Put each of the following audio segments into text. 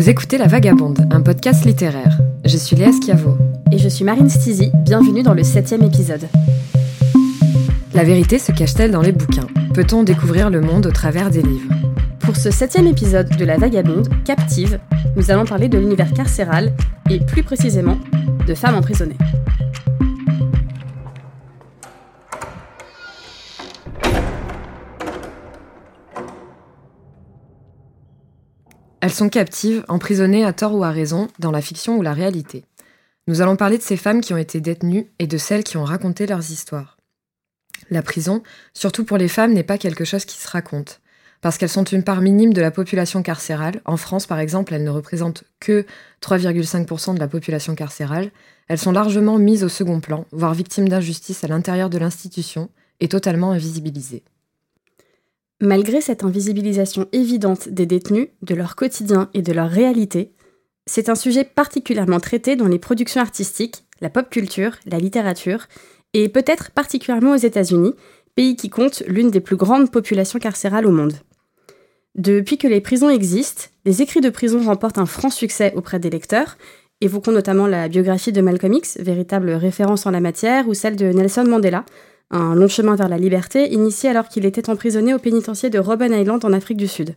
Vous écoutez La Vagabonde, un podcast littéraire. Je suis Léa Schiavo. Et je suis Marine Stizy, bienvenue dans le septième épisode. La vérité se cache-t-elle dans les bouquins? Peut-on découvrir le monde au travers des livres? Pour ce septième épisode de La Vagabonde, Captive, nous allons parler de l'univers carcéral et plus précisément de femmes emprisonnées. Elles sont captives, emprisonnées à tort ou à raison, dans la fiction ou la réalité. Nous allons parler de ces femmes qui ont été détenues et de celles qui ont raconté leurs histoires. La prison, surtout pour les femmes, n'est pas quelque chose qui se raconte. Parce qu'elles sont une part minime de la population carcérale. En France, par exemple, elles ne représentent que 3,5% de la population carcérale. Elles sont largement mises au second plan, voire victimes d'injustice à l'intérieur de l'institution, et totalement invisibilisées. Malgré cette invisibilisation évidente des détenus, de leur quotidien et de leur réalité, c'est un sujet particulièrement traité dans les productions artistiques, la pop culture, la littérature, et peut-être particulièrement aux États-Unis, pays qui compte l'une des plus grandes populations carcérales au monde. Depuis que les prisons existent, les écrits de prison remportent un franc succès auprès des lecteurs, évoquons notamment la biographie de Malcolm X, véritable référence en la matière, ou celle de Nelson Mandela, un long chemin vers la liberté, initié alors qu'il était emprisonné au pénitencier de Robben Island en Afrique du Sud.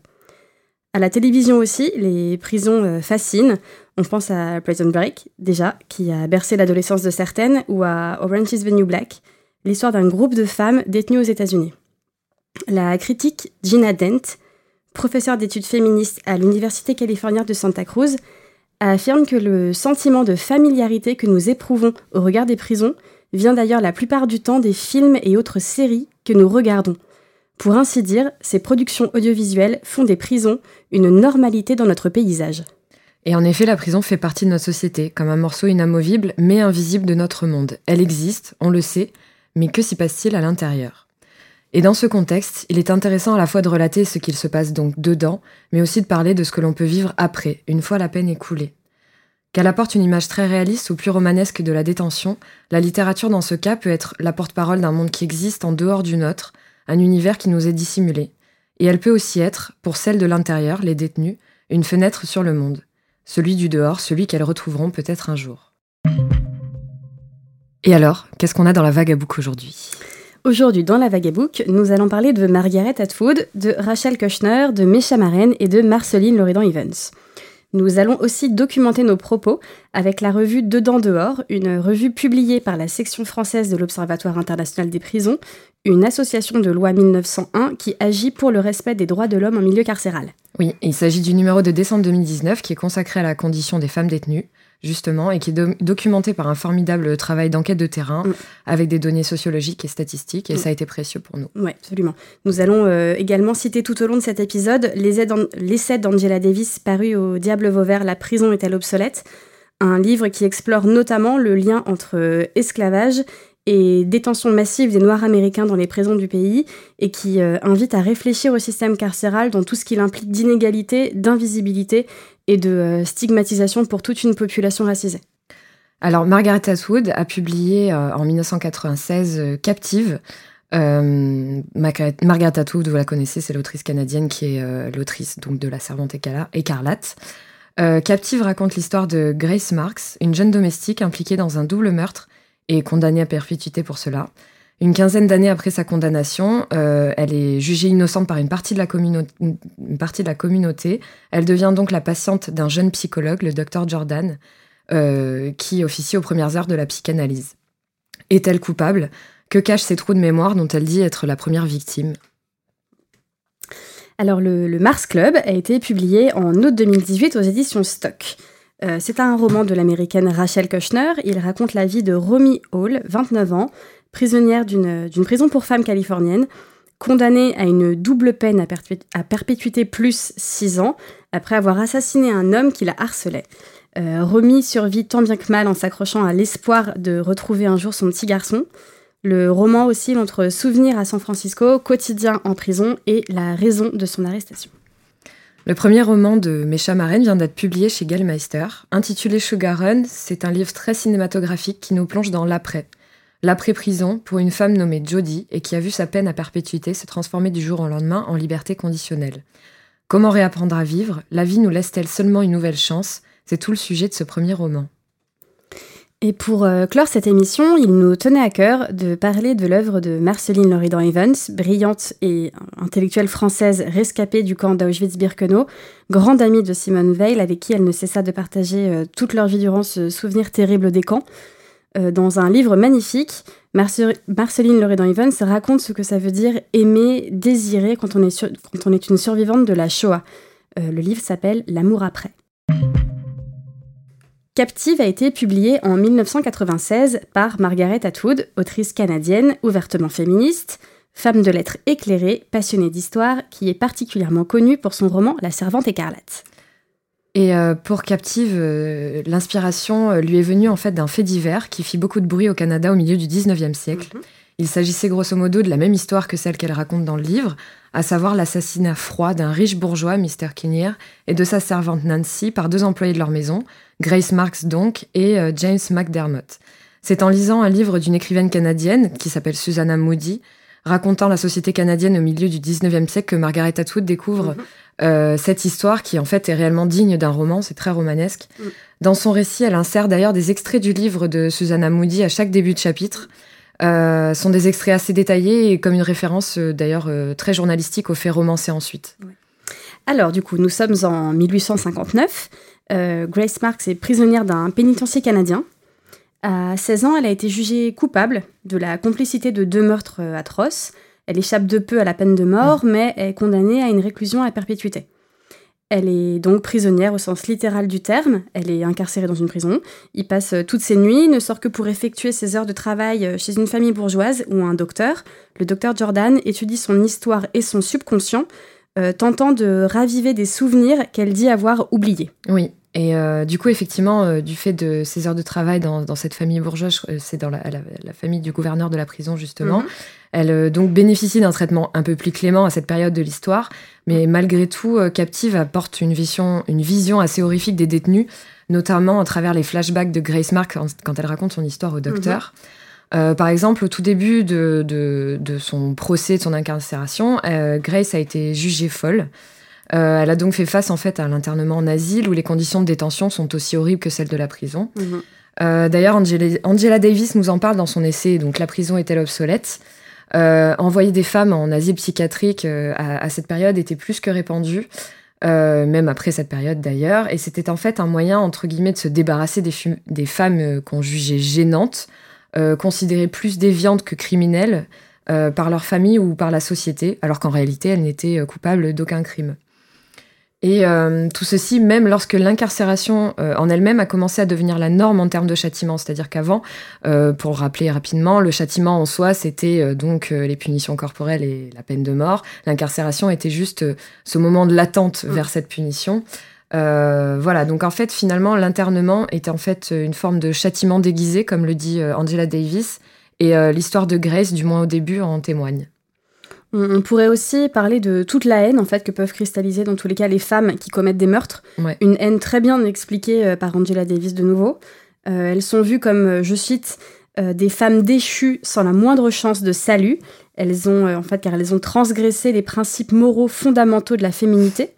À la télévision aussi, les prisons euh, fascinent. On pense à Prison Break, déjà, qui a bercé l'adolescence de certaines, ou à Orange is the New Black, l'histoire d'un groupe de femmes détenues aux États-Unis. La critique Gina Dent, professeure d'études féministes à l'Université californienne de Santa Cruz, affirme que le sentiment de familiarité que nous éprouvons au regard des prisons vient d'ailleurs la plupart du temps des films et autres séries que nous regardons. Pour ainsi dire, ces productions audiovisuelles font des prisons une normalité dans notre paysage. Et en effet, la prison fait partie de notre société, comme un morceau inamovible mais invisible de notre monde. Elle existe, on le sait, mais que s'y passe-t-il à l'intérieur? Et dans ce contexte, il est intéressant à la fois de relater ce qu'il se passe donc dedans, mais aussi de parler de ce que l'on peut vivre après, une fois la peine écoulée. Qu'elle apporte une image très réaliste ou plus romanesque de la détention, la littérature dans ce cas peut être la porte-parole d'un monde qui existe en dehors du nôtre, un univers qui nous est dissimulé. Et elle peut aussi être, pour celles de l'intérieur, les détenus, une fenêtre sur le monde, celui du dehors, celui qu'elles retrouveront peut-être un jour. Et alors, qu'est-ce qu'on a dans la Vagabook aujourd'hui? Aujourd'hui, dans la Vagabook, nous allons parler de Margaret Atwood, de Rachel Kushner, de Mesha Maren et de Marceline Loridan Evans. Nous allons aussi documenter nos propos avec la revue Dedans dehors, une revue publiée par la section française de l'Observatoire international des prisons, une association de loi 1901 qui agit pour le respect des droits de l'homme en milieu carcéral. Oui, il s'agit du numéro de décembre 2019 qui est consacré à la condition des femmes détenues justement, et qui est documenté par un formidable travail d'enquête de terrain mm. avec des données sociologiques et statistiques, et mm. ça a été précieux pour nous. Oui, absolument. Nous allons euh, également citer tout au long de cet épisode l'essai d'Angela Davis paru au Diable Vauvert, La prison est-elle obsolète? Un livre qui explore notamment le lien entre euh, esclavage et détention massive des Noirs américains dans les prisons du pays et qui euh, invite à réfléchir au système carcéral dans tout ce qu'il implique d'inégalité, d'invisibilité et de euh, stigmatisation pour toute une population racisée. Alors Margaret Atwood a publié euh, en 1996 Captive. Margaret Atwood, vous la connaissez, c'est l'autrice canadienne qui est l'autrice donc de La Servante écarlate. Captive raconte l'histoire de Grace Marks, une jeune domestique impliquée dans un double meurtre et condamnée à perpétuité pour cela. Une quinzaine d'années après sa condamnation, euh, elle est jugée innocente par une partie, de la communauté. Elle devient donc la patiente d'un jeune psychologue, le docteur Jordan, euh, qui officie aux premières heures de la psychanalyse. Est-elle coupable? Que cachent ces trous de mémoire dont elle dit être la première victime? Alors, le Mars Club a été publié en août 2018 aux éditions Stock. Euh, c'est un roman de l'américaine Rachel Kushner. Il raconte la vie de Romy Hall, 29 ans, prisonnière d'une prison pour femmes californienne, condamnée à une double peine à, perpétuité plus 6 ans, après avoir assassiné un homme qui la harcelait. Euh, Romy survit tant bien que mal en s'accrochant à l'espoir de retrouver un jour son petit garçon. Le roman oscille entre souvenir à San Francisco, quotidien en prison et la raison de son arrestation. Le premier roman de Mesha Maren vient d'être publié chez Gallmeister. Intitulé Sugar Run, c'est un livre très cinématographique qui nous plonge dans l'après. L'après-prison pour une femme nommée Jodie et qui a vu sa peine à perpétuité se transformer du jour au lendemain en liberté conditionnelle. Comment réapprendre à vivre? La vie nous laisse-t-elle seulement une nouvelle chance? C'est tout le sujet de ce premier roman. Et pour euh, clore cette émission, il nous tenait à cœur de parler de l'œuvre de Marceline Loridan Evans, brillante et intellectuelle française rescapée du camp d'Auschwitz-Birkenau, grande amie de Simone Veil, avec qui elle ne cessa de partager euh, toute leur vie durant ce souvenir terrible des camps. Euh, dans un livre magnifique, Marceline Loridan Evans raconte ce que ça veut dire aimer, désirer quand on est, quand on est une survivante de la Shoah. le livre s'appelle L'amour après. Captive a été publié en 1996 par Margaret Atwood, autrice canadienne ouvertement féministe, femme de lettres éclairée, passionnée d'histoire, qui est particulièrement connue pour son roman La Servante écarlate. Et euh, pour Captive, euh, l'inspiration euh, lui est venue en fait d'un fait divers qui fit beaucoup de bruit au Canada au milieu du 19e siècle. Mhm. Il s'agissait grosso modo de la même histoire que celle qu'elle raconte dans le livre, à savoir l'assassinat froid d'un riche bourgeois, Mr. Kinnear, et de sa servante Nancy par deux employés de leur maison, Grace Marks donc, et euh, James McDermott. C'est en lisant un livre d'une écrivaine canadienne, qui s'appelle Susanna Moody, racontant la société canadienne au milieu du 19e siècle que Margaret Atwood découvre mhm. euh, cette histoire qui en fait est réellement digne d'un roman, c'est très romanesque. Mm. Dans son récit, elle insère d'ailleurs des extraits du livre de Susanna Moody à chaque début de chapitre. Euh, sont des extraits assez détaillés et comme une référence d'ailleurs très journalistique aux faits romancés ensuite. Alors du coup, nous sommes en 1859. Euh, Grace Marks est prisonnière d'un pénitencier canadien. À 16 ans, elle a été jugée coupable de la complicité de deux meurtres euh, atroces. Elle échappe de peu à la peine de mort, mais est condamnée à une réclusion à perpétuité. Elle est donc prisonnière au sens littéral du terme, elle est incarcérée dans une prison, il passe euh, toutes ses nuits, ne sort que pour effectuer ses heures de travail chez une famille bourgeoise ou un docteur. Le docteur Jordan étudie son histoire et son subconscient, tentant de raviver des souvenirs qu'elle dit avoir oubliés. Oui, et euh, du coup, effectivement, euh, du fait de ses heures de travail dans, cette famille bourgeoise, euh, c'est dans la, famille du gouverneur de la prison, justement, mhm. elle donc bénéficie d'un traitement un peu plus clément à cette période de l'histoire. Mais malgré tout, Captive apporte une vision, une vision assez horrifique des détenus, notamment à travers les flashbacks de Grace Mark quand elle raconte son histoire au docteur. Mhm. par exemple, au tout début de, de, son procès, de son incarcération, Grace a été jugée folle. Euh, elle a donc fait face en fait à l'internement en asile où les conditions de détention sont aussi horribles que celles de la prison. Mhm. Euh, d'ailleurs, Angela, Davis nous en parle dans son essai, donc La prison est-elle obsolète? Euh, Envoyer des femmes en asile psychiatrique à, cette période était plus que répandu, même après cette période d'ailleurs, et c'était en fait un moyen, entre guillemets, de se débarrasser des, des femmes qu'on jugeait gênantes, considérées plus déviantes que criminelles par leur famille ou par la société, alors qu'en réalité, elles n'étaient coupables d'aucun crime. Et euh, tout ceci, même lorsque l'incarcération euh, en elle-même a commencé à devenir la norme en termes de châtiment. C'est-à-dire qu'avant, euh, pour rappeler rapidement, le châtiment en soi, c'était donc les punitions corporelles et la peine de mort. L'incarcération était juste ce moment de l'attente mm. vers cette punition. voilà, donc en fait, finalement, l'internement était en fait une forme de châtiment déguisé, comme le dit Angela Davis, et l'histoire de Grace, du moins au début, en témoigne. On pourrait aussi parler de toute la haine en fait que peuvent cristalliser dans tous les cas les femmes qui commettent des meurtres. Une haine très bien expliquée euh, par Angela Davis de nouveau. Euh, elles sont vues comme, euh, je cite, des femmes déchues sans la moindre chance de salut. Elles ont, en fait, car elles ont transgressé les principes moraux fondamentaux de la féminité.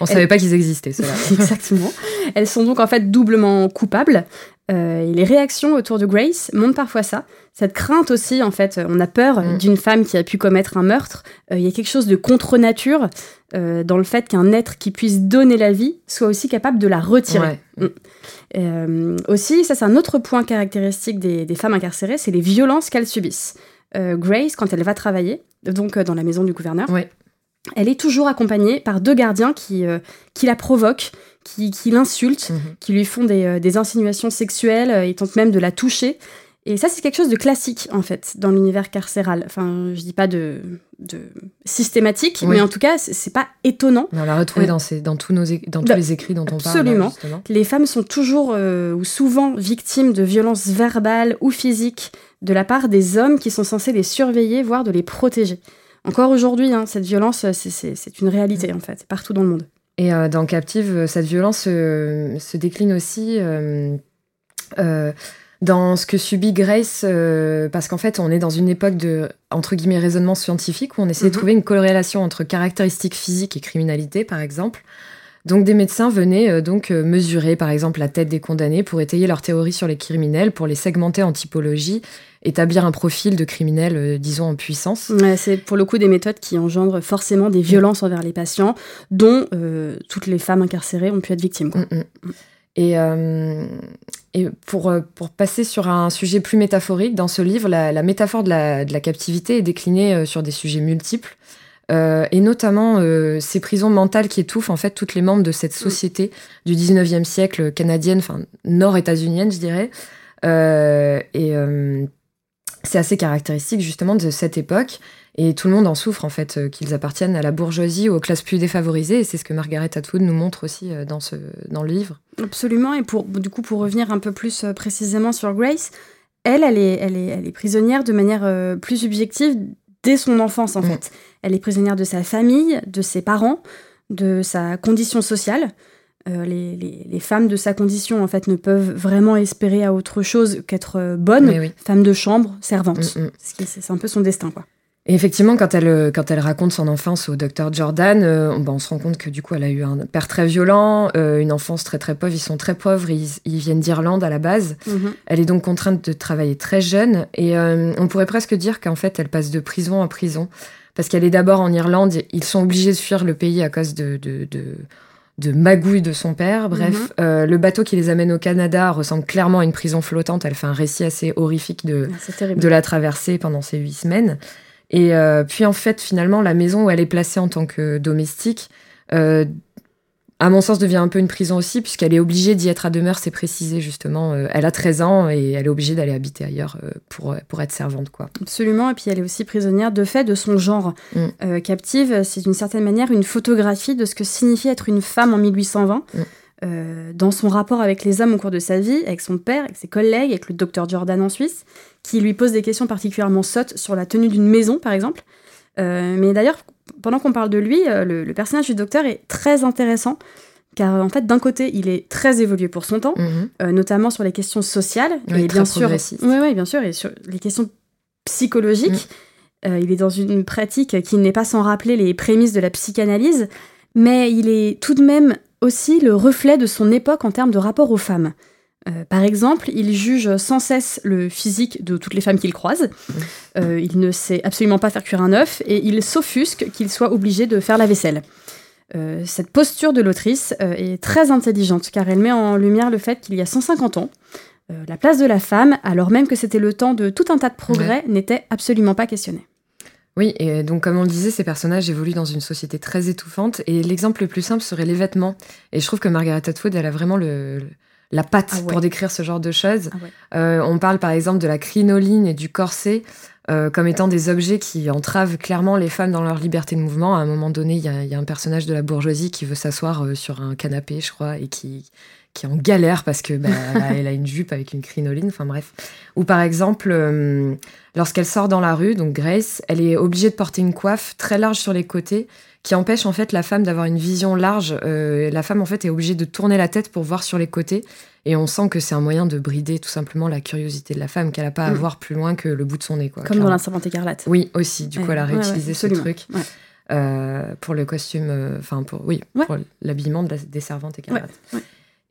On ne savait pas qu'ils existaient, cela. Exactement. Elles sont donc en fait doublement coupables. Euh, et les réactions autour de Grace montrent parfois ça. Cette crainte aussi, en fait, on a peur mm. d'une femme qui a pu commettre un meurtre. Euh, il y a quelque chose de contre-nature euh, dans le fait qu'un être qui puisse donner la vie soit aussi capable de la retirer. Mm. aussi, ça c'est un autre point caractéristique des, femmes incarcérées, c'est les violences qu'elles subissent. Grace, quand elle va travailler, donc dans la maison du gouverneur, elle est toujours accompagnée par deux gardiens qui, qui la provoquent, qui, l'insultent, mhm. qui lui font des, euh, insinuations sexuelles, euh, ils tentent même de la toucher. Et ça, c'est quelque chose de classique, en fait, dans l'univers carcéral. Enfin, je dis pas de, de systématique, mais en tout cas, c'est pas étonnant. On l'a retrouvé dans, dans, tous, nos, dans tous les écrits dont on parle. Absolument. Les femmes sont toujours euh, ou souvent victimes de violences verbales ou physiques de la part des hommes qui sont censés les surveiller, voire de les protéger. Encore aujourd'hui, hein, cette violence, c'est une réalité, mm. en fait, partout dans le monde. Et euh, dans Captive, cette violence se décline aussi euh, dans ce que subit Grace, euh, parce qu'en fait, on est dans une époque de, entre guillemets, raisonnement scientifique, où on essaie de mhm. trouver une corrélation entre caractéristiques physiques et criminalité, par exemple. Donc des médecins venaient euh, donc euh, mesurer, par exemple, la tête des condamnés pour étayer leur théorie sur les criminels, pour les segmenter en typologie, établir un profil de criminel, disons, en puissance. c'est pour le coup des méthodes qui engendrent forcément des violences envers les patients, dont toutes les femmes incarcérées ont pu être victimes. Mm, mm. Et, euh, et pour, euh, pour, passer sur un sujet plus métaphorique, dans ce livre, la, métaphore de la, de la, captivité est déclinée euh, sur des sujets multiples, et notamment ces prisons mentales qui étouffent en fait toutes les membres de cette société du 19e siècle canadienne, enfin nord-états-unienne, je dirais. et c'est assez caractéristique justement de cette époque. Et tout le monde en souffre, en fait, euh, qu'ils appartiennent à la bourgeoisie ou aux classes plus défavorisées. Et c'est ce que Margaret Atwood nous montre aussi euh, dans, ce, dans le livre. Absolument. Et pour, du coup, pour revenir un peu plus euh, précisément sur Grace, elle, elle est, elle est, elle est prisonnière de manière plus subjective dès son enfance, en mm. fait. Elle est prisonnière de sa famille, de ses parents, de sa condition sociale. les, les, les, femmes de sa condition, en fait, ne peuvent vraiment espérer à autre chose qu'être bonnes, femme de chambre, servante. Mm, mm. C'est un peu son destin, quoi. Et effectivement, quand elle, euh, quand elle raconte son enfance au docteur Jordan, euh, on, se rend compte que du coup, elle a eu un père très violent, euh, une enfance très très pauvre. Ils sont très pauvres, ils, viennent d'Irlande à la base. Mhm. Elle est donc contrainte de travailler très jeune. Et on pourrait presque dire qu'en fait, elle passe de prison en prison. Parce qu'elle est d'abord en Irlande, ils sont obligés de fuir le pays à cause de, de, de, magouilles de son père. Bref, mhm. le bateau qui les amène au Canada ressemble clairement à une prison flottante. Elle fait un récit assez horrifique de, de la traversée pendant ces huit semaines. Et euh, puis en fait, finalement, la maison où elle est placée en tant que domestique, euh, à mon sens, devient un peu une prison aussi, puisqu'elle est obligée d'y être à demeure, c'est précisé justement. Euh, elle a 13 ans et elle est obligée d'aller habiter ailleurs pour, pour être servante. quoi. Absolument, et puis elle est aussi prisonnière de fait de son genre. Mm. captive, c'est d'une certaine manière une photographie de ce que signifie être une femme en 1820. Euh, dans son rapport avec les hommes au cours de sa vie, avec son père, avec ses collègues, avec le docteur Jordan en Suisse, qui lui pose des questions particulièrement sottes sur la tenue d'une maison, par exemple. Euh, mais d'ailleurs, pendant qu'on parle de lui, euh, le, personnage du docteur est très intéressant, car en fait, d'un côté, il est très évolué pour son temps, mhm. notamment sur les questions sociales, et bien sûr, oui, oui, bien sûr, et sur les questions psychologiques. Mhm. il est dans une pratique qui n'est pas sans rappeler les prémices de la psychanalyse, mais il est tout de même aussi le reflet de son époque en termes de rapport aux femmes. Euh, par exemple, il juge sans cesse le physique de toutes les femmes qu'il croise. Euh, il ne sait absolument pas faire cuire un œuf et il s'offusque qu'il soit obligé de faire la vaisselle. Euh, cette posture de l'autrice est très intelligente car elle met en lumière le fait qu'il y a 150 ans, la place de la femme, alors même que c'était le temps de tout un tas de progrès, n'était absolument pas questionnée. Oui, et donc comme on le disait, ces personnages évoluent dans une société très étouffante, et l'exemple le plus simple serait les vêtements. Et je trouve que Margaret Atwood, elle a vraiment le, la patte ah pour décrire ce genre de choses. Ah euh, on parle par exemple de la crinoline et du corset euh, comme étant des objets qui entravent clairement les femmes dans leur liberté de mouvement. À un moment donné, il y, a un personnage de la bourgeoisie qui veut s'asseoir euh, sur un canapé, je crois, et qui, qui est en galère parce que bah, elle a une jupe avec une crinoline, enfin bref. Ou par exemple, euh, lorsqu'elle sort dans la rue, donc Grace, elle est obligée de porter une coiffe très large sur les côtés qui empêche en fait la femme d'avoir une vision large. Euh, la femme en fait est obligée de tourner la tête pour voir sur les côtés et on sent que c'est un moyen de brider tout simplement la curiosité de la femme qu'elle n'a pas à mm. voir plus loin que le bout de son nez. Quoi, Comme dans la servante écarlate. Oui, aussi. Du coup, elle a réutilisé ce truc. Euh, pour le costume, enfin pour oui, pour l'habillement des servantes écarlates.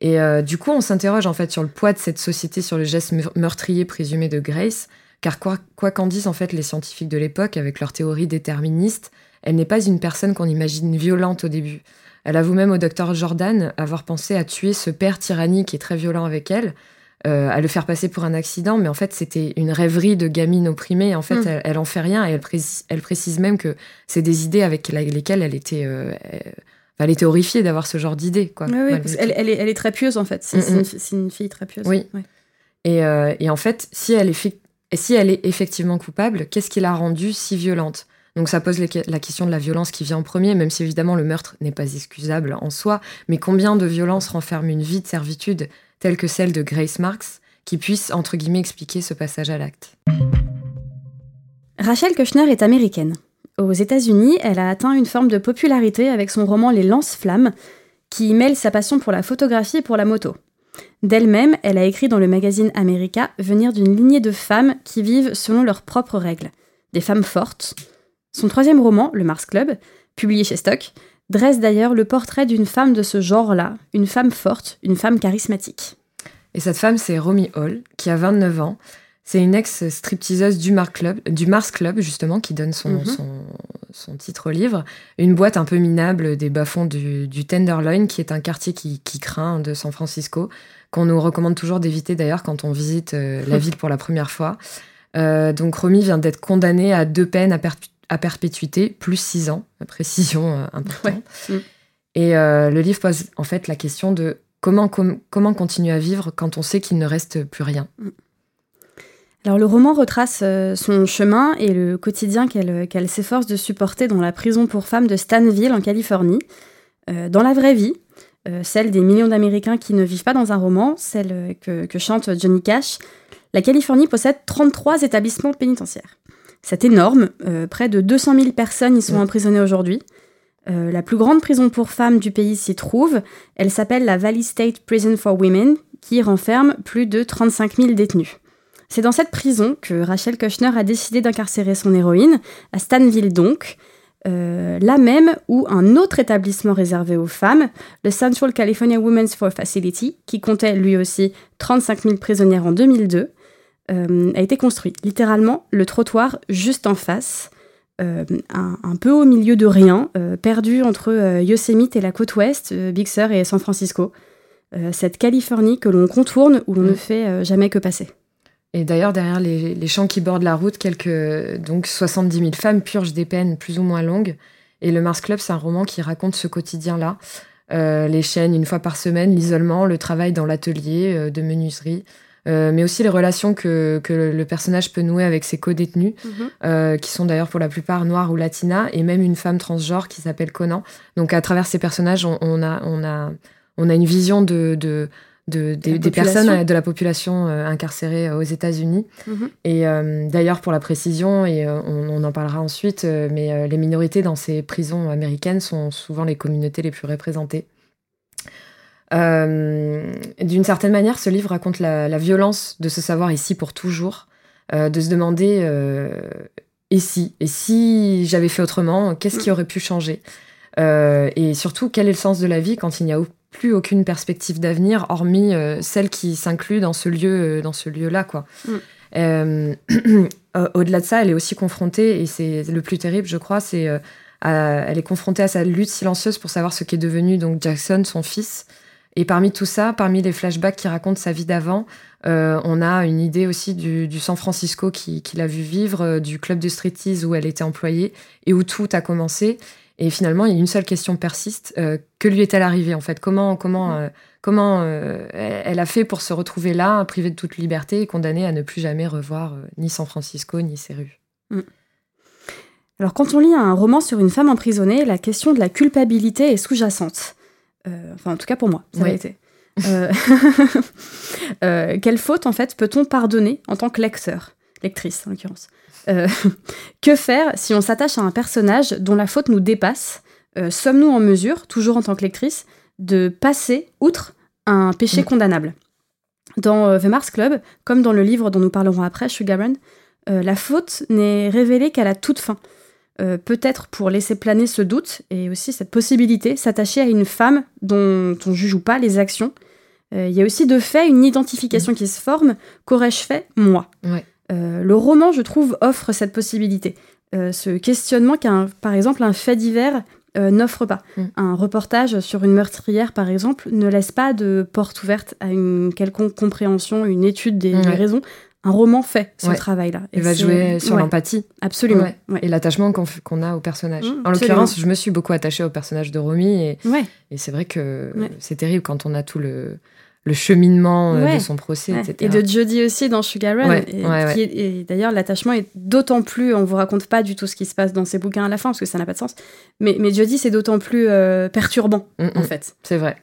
Et euh, du coup, on s'interroge en fait sur le poids de cette société, sur le geste meurtrier présumé de Grace, car quoi qu'en disent en fait les scientifiques de l'époque avec leur théorie déterministe, elle n'est pas une personne qu'on imagine violente au début. Elle avoue même au docteur Jordan avoir pensé à tuer ce père tyrannique est très violent avec elle, euh, à le faire passer pour un accident, mais en fait c'était une rêverie de gamine opprimée. En fait, mm. elle, en fait rien et elle, précise, elle précise même que c'est des idées avec lesquelles elle était euh, elle était horrifiée d'avoir ce genre d'idée. Quoi, elle, elle, est, elle, est, très pieuse en fait. C'est une, fille très pieuse. Oui. Et, euh, et, en fait, si elle est, si elle est effectivement coupable, qu'est-ce qui l'a rendue si violente? Donc ça pose la question de la violence qui vient en premier, même si évidemment le meurtre n'est pas excusable en soi, mais combien de violence renferme une vie de servitude telle que celle de Grace Marks qui puisse, entre guillemets, expliquer ce passage à l'acte? Rachel Kushner est américaine. Aux États-Unis, elle a atteint une forme de popularité avec son roman Les Lance-Flammes, qui mêle sa passion pour la photographie et pour la moto. D'elle-même, elle a écrit dans le magazine America venir d'une lignée de femmes qui vivent selon leurs propres règles. Des femmes fortes. Son troisième roman, Le Mars Club, publié chez Stock, dresse d'ailleurs le portrait d'une femme de ce genre-là, une femme forte, une femme charismatique. Et cette femme, c'est Romy Hall, qui a 29 ans. C'est une ex-stripteaseuse du, Club, du Mars Club, justement, qui donne son, mhm. son, titre au livre. Une boîte un peu minable des bas-fonds du, Tenderloin, qui est un quartier qui, craint de San Francisco, qu'on nous recommande toujours d'éviter d'ailleurs quand on visite euh, la ville pour la première fois. Euh, donc Romy vient d'être condamnée à deux peines à, perpétuité, plus six ans, précision euh, importante. Mm. Et le livre pose en fait la question de comment, comment continuer à vivre quand on sait qu'il ne reste plus rien. Mm. Alors le roman retrace euh, son chemin et le quotidien qu'elle s'efforce de supporter dans la prison pour femmes de Stanville en Californie. Euh, dans la vraie vie, euh, celle des millions d'Américains qui ne vivent pas dans un roman, celle que, chante Johnny Cash, la Californie possède 33 établissements pénitentiaires. C'est énorme, près de 200 000 personnes y sont emprisonnées aujourd'hui. la plus grande prison pour femmes du pays s'y trouve. Elle s'appelle la Valley State Prison for Women, qui renferme plus de 35 000 détenus. C'est dans cette prison que Rachel Kushner a décidé d'incarcérer son héroïne, à Stanville donc, euh, là même où un autre établissement réservé aux femmes, le Central California Women's For Facility, qui comptait lui aussi 35 000 prisonnières en 2002, euh, a été construit. Littéralement, le trottoir juste en face, euh, un, peu au milieu de rien, perdu entre Yosemite et la côte ouest, Big Sur et San Francisco. cette Californie que l'on contourne où l'on ne fait jamais que passer. Et d'ailleurs, derrière les, champs qui bordent la route, quelques donc 70 000 femmes purgent des peines plus ou moins longues. Et le Mars Club, c'est un roman qui raconte ce quotidien-là. Euh, les chaînes une fois par semaine, l'isolement, le travail dans l'atelier euh, de menuiserie, euh, mais aussi les relations que, le personnage peut nouer avec ses co-détenus, mhm. qui sont d'ailleurs pour la plupart noirs ou latinas, et même une femme transgenre qui s'appelle Conan. Donc à travers ces personnages, on, a, on, a, on a une vision de de, des, personnes euh, de la population euh, incarcérée euh, aux États-Unis. Mhm. Et d'ailleurs, pour la précision, et on, en parlera ensuite, mais les minorités dans ces prisons américaines sont souvent les communautés les plus représentées. D'une certaine manière, ce livre raconte la, violence de se savoir ici pour toujours, de se demander et si, et si j'avais fait autrement, qu'est-ce qui mm. aurait pu changer? Et surtout, quel est le sens de la vie quand il n'y a plus aucune perspective d'avenir, hormis euh, celle qui s'inclut dans ce lieu, euh, dans ce lieu-là, quoi. Mm. Euh, au-delà de ça, elle est aussi confrontée, et c'est le plus terrible, je crois, c'est elle est confrontée à sa lutte silencieuse pour savoir ce qu'est devenu donc Jackson, son fils. Et parmi tout ça, parmi les flashbacks qui racontent sa vie d'avant, on a une idée aussi du, San Francisco qu'il qui a vu vivre, du club de striptease où elle était employée et où tout a commencé. Et finalement, il y a une seule question persiste. Euh, que lui est-elle arrivée en fait? Comment, comment, mm. euh, comment euh, elle a fait pour se retrouver là, privée de toute liberté et condamnée à ne plus jamais revoir ni San Francisco ni ses rues? Mm. Alors quand on lit un roman sur une femme emprisonnée, la question de la culpabilité est sous-jacente. enfin, en tout cas pour moi, ça a été. quelle faute en fait peut-on pardonner en tant que lecteur, lectrice en l'occurrence euh, que faire si on s'attache à un personnage dont la faute nous dépasse? Euh, Sommes-nous en mesure, toujours en tant que lectrice, de passer outre un péché condamnable? Dans euh, The Mars Club, comme dans le livre dont nous parlerons après, Sugar Run, la faute n'est révélée qu'à la toute fin. Peut-être pour laisser planer ce doute et aussi cette possibilité, s'attacher à une femme dont on juge ou pas les actions. Il y a aussi de fait une identification mm. qui se forme. Qu'aurais-je fait moi? Euh, le roman, je trouve, offre cette possibilité. Euh, ce questionnement qu'un, par exemple, un fait divers euh, n'offre pas. Mm. Un reportage sur une meurtrière, par exemple, ne laisse pas de porte ouverte à une quelconque compréhension, une étude des, raisons. Un roman fait ce travail-là. Il va jouer sur l'empathie. Absolument. Et l'attachement qu'on a au personnage. Mm, en l'occurrence, je me suis beaucoup attachée au personnage de Romy. Et, et c'est vrai que c'est terrible quand on a tout le, le cheminement euh, de son procès, etc. Et de Jodie aussi dans Sugar Run. et, d'ailleurs, l'attachement est d'autant plus. On vous raconte pas du tout ce qui se passe dans ses bouquins à la fin parce que ça n'a pas de sens. Mais, mais Jodie, c'est d'autant plus euh, perturbant, mm, en mm. fait. C'est vrai.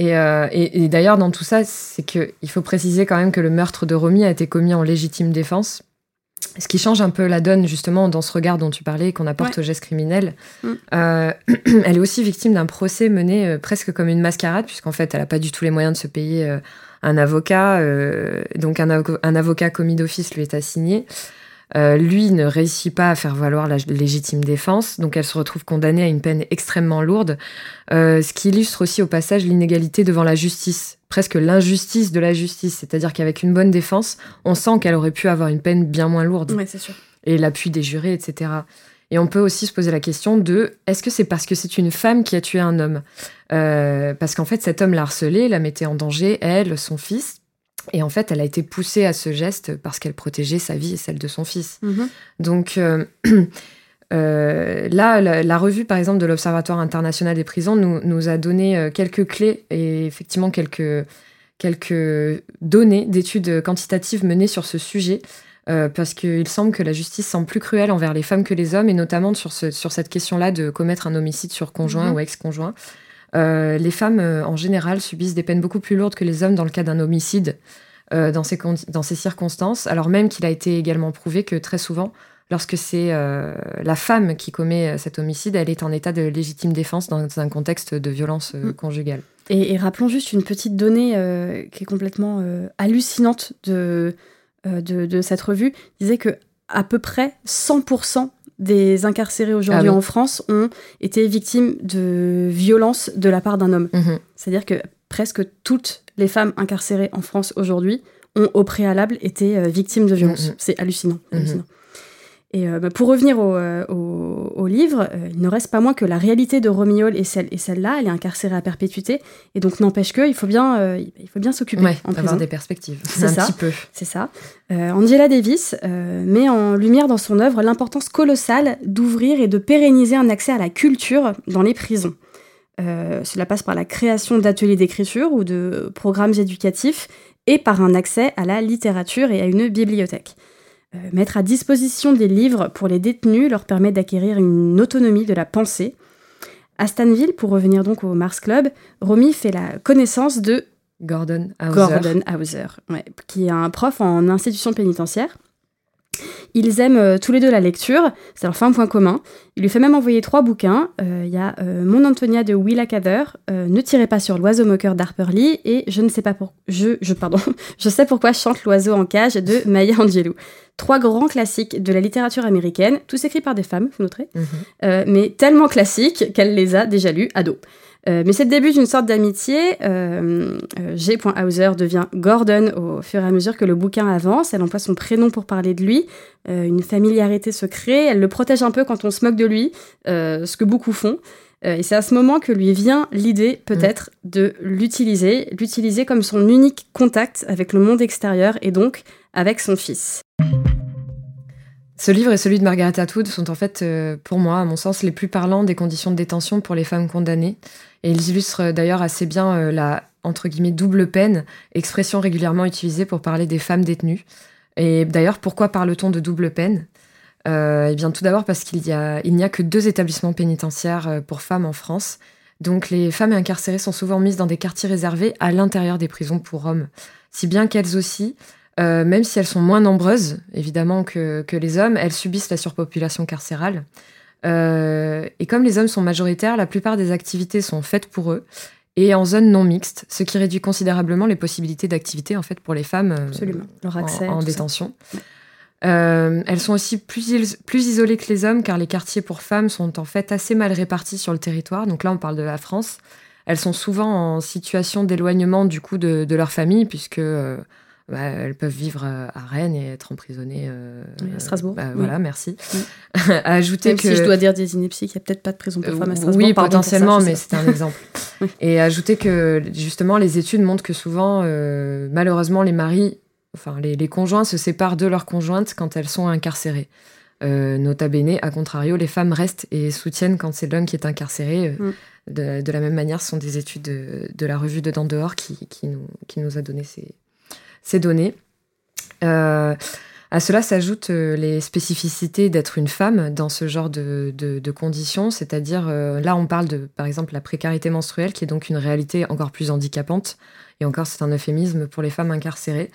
Euh, et, d'ailleurs, dans tout ça, c'est qu'il faut préciser quand même que le meurtre de Romy a été commis en légitime défense. Ce qui change un peu la donne, justement, dans ce regard dont tu parlais, qu'on apporte au geste criminel. Mm. Euh, elle est aussi victime d'un procès mené euh, presque comme une mascarade, puisqu'en fait, elle n'a pas du tout les moyens de se payer euh, un avocat. donc, un, un, avocat commis d'office lui est assigné. Lui ne réussit pas à faire valoir la légitime défense, donc elle se retrouve condamnée à une peine extrêmement lourde, ce qui illustre aussi au passage l'inégalité devant la justice presque l'injustice de la justice. C'est-à-dire qu'avec une bonne défense, on sent qu'elle aurait pu avoir une peine bien moins lourde. c'est sûr. Et l'appui des jurés, etc. Et on peut aussi se poser la question de est-ce que c'est parce que c'est une femme qui a tué un homme? Euh, Parce qu'en fait, cet homme l'a harcelée, la mettait en danger, elle, son fils. Et en fait, elle a été poussée à ce geste parce qu'elle protégeait sa vie et celle de son fils. Mm-hmm. Donc, euh, Euh, là, la, revue, par exemple, de l'Observatoire international des prisons nous, a donné euh, quelques clés et effectivement quelques, quelques données d'études quantitatives menées sur ce sujet. Euh, parce qu'il semble que la justice semble plus cruelle envers les femmes que les hommes, et notamment sur, ce, sur cette question-là de commettre un homicide sur conjoint mhm. ou ex-conjoint. Les femmes, en général, subissent des peines beaucoup plus lourdes que les hommes dans le cas d'un homicide dans, ces, dans ces circonstances, alors même qu'il a été également prouvé que très souvent, lorsque c'est euh, la femme qui commet euh, cet homicide, elle est en état de légitime défense dans un contexte de violence euh, mm. conjugale. Et, rappelons juste une petite donnée qui est complètement hallucinante de, de, cette revue. Il disait que à peu près 100% des incarcérés aujourd'hui ah en France ont été victimes de violences de la part d'un homme. Mm-hmm. C'est-à-dire que presque toutes les femmes incarcérées en France aujourd'hui ont au préalable été victimes de violences. Mm-hmm. C'est hallucinant. Hallucinant. Et euh, bah, pour revenir au, euh, au, livre, euh, il ne reste pas moins que la réalité de Romiol celle, et celle-là, elle est incarcérée à perpétuité, et donc n'empêche que il faut bien, il faut bien s'occuper ouais, en avoir des perspectives. C'est ça. C'est ça. Angela Davis met en lumière dans son œuvre l'importance colossale d'ouvrir et de pérenniser un accès à la culture dans les prisons. cela passe par la création d'ateliers d'écriture ou de programmes éducatifs et par un accès à la littérature et à une bibliothèque. Euh, mettre à disposition des livres pour les détenus leur permet d'acquérir une autonomie de la pensée. À Stanville, pour revenir donc au Mars Club, Romy fait la connaissance de Gordon Hauser, Gordon Hauser qui est un prof en institution pénitentiaire. Ils aiment euh, tous les deux la lecture, ça leur fait un point commun. Il lui fait même envoyer trois bouquins. Euh, il y a euh, Mon Antonia de Willa Cather, Ne tirez pas sur l'oiseau moqueur d'Harper Lee et Je ne sais pas pour... je, je, pardon, je sais pourquoi chante l'oiseau en cage de Maya Angelou. Trois grands classiques de la littérature américaine, tous écrits par des femmes, vous noterez, mhm. mais tellement classiques qu'elle les a déjà lus à dos. Euh, mais c'est le début d'une sorte d'amitié. Euh, euh, G. Hauser devient Gordon au fur et à mesure que le bouquin avance. Elle emploie son prénom pour parler de lui. une familiarité se crée. Elle le protège un peu quand on se moque de lui, ce que beaucoup font. et c'est à ce moment que lui vient l'idée, peut-être, mm. de l'utiliser, l'utiliser comme son unique contact avec le monde extérieur et donc avec son fils. Ce livre et celui de Margaret Atwood sont en fait, pour moi, à mon sens, les plus parlants des conditions de détention pour les femmes condamnées. Et ils illustrent d'ailleurs assez bien euh, la entre guillemets double peine, expression régulièrement utilisée pour parler des femmes détenues. Et d'ailleurs, pourquoi parle-t-on de double peine? Euh, Eh bien, tout d'abord parce qu'il n'y a, a que deux établissements pénitentiaires euh, pour femmes en France. Donc, les femmes incarcérées sont souvent mises dans des quartiers réservés à l'intérieur des prisons pour hommes. Si bien qu'elles aussi, même si elles sont moins nombreuses, évidemment, que, que les hommes, elles subissent la surpopulation carcérale. Euh, et comme les hommes sont majoritaires, la plupart des activités sont faites pour eux et en zone non mixte, ce qui réduit considérablement les possibilités d'activité en fait pour les femmes euh, Leur accès, en, détention. Euh, elles sont aussi plus, plus isolées que les hommes car les quartiers pour femmes sont en fait assez mal répartis sur le territoire. Donc là, on parle de la France. Elles sont souvent en situation d'éloignement du coup de, de, leur famille puisque bah, elles peuvent vivre euh, à Rennes et être emprisonnées euh, à Strasbourg. Bah, voilà, merci. ajouter que si je dois dire des inepties, il n'y a peut-être pas de prison pour femmes à Strasbourg. Oui, potentiellement, mais c'est un exemple. et ajouter que justement, les études montrent que souvent, euh, malheureusement, les maris, enfin les, les, conjoints se séparent de leurs conjointes quand elles sont incarcérées. nota bene, à contrario, les femmes restent et soutiennent quand c'est l'homme qui est incarcéré. Mm. De, de, la même manière, ce sont des études de, de la revue de dehors qui, qui, nous, qui nous a donné ces, ces données. Euh, à cela s'ajoutent euh, les spécificités d'être une femme dans ce genre de, conditions, c'est-à-dire euh, là on parle de par exemple la précarité menstruelle qui est donc une réalité encore plus handicapante et encore c'est un euphémisme pour les femmes incarcérées.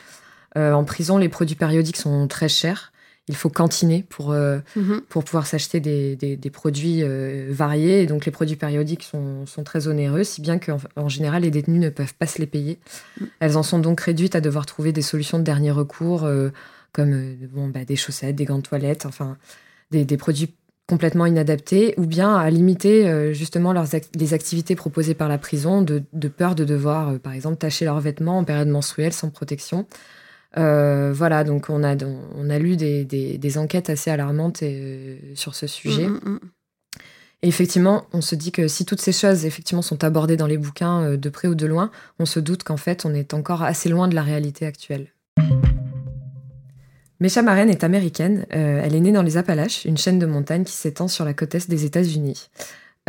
en prison les produits périodiques sont très chers il faut cantiner pour, Mhm. pour pouvoir s'acheter des, des- des produits euh, variés. Et donc les produits périodiques sont, sont très onéreux, si bien qu'en en général, les détenues ne peuvent pas se les payer. Mm. Elles en sont donc réduites à devoir trouver des solutions de dernier recours, euh, comme euh, bon, bah, des chaussettes, des gants de toilette, enfin des, des produits complètement inadaptés, ou bien à limiter euh, justement leurs les activités proposées par la prison, de, de peur de devoir, euh, par exemple, tâcher leurs vêtements en période menstruelle sans protection. Euh, voilà, donc on a, on a lu des, des- des enquêtes assez alarmantes euh, sur ce sujet. Mhm, mhm. Et effectivement, on se dit que si toutes ces choses effectivement sont abordées dans les bouquins euh, de près ou de loin, on se doute qu'en fait, on est encore assez loin de la réalité actuelle. Mesha Maren est américaine. Euh, elle est née dans les Appalaches, une chaîne de montagnes qui s'étend sur la côte est des États-Unis.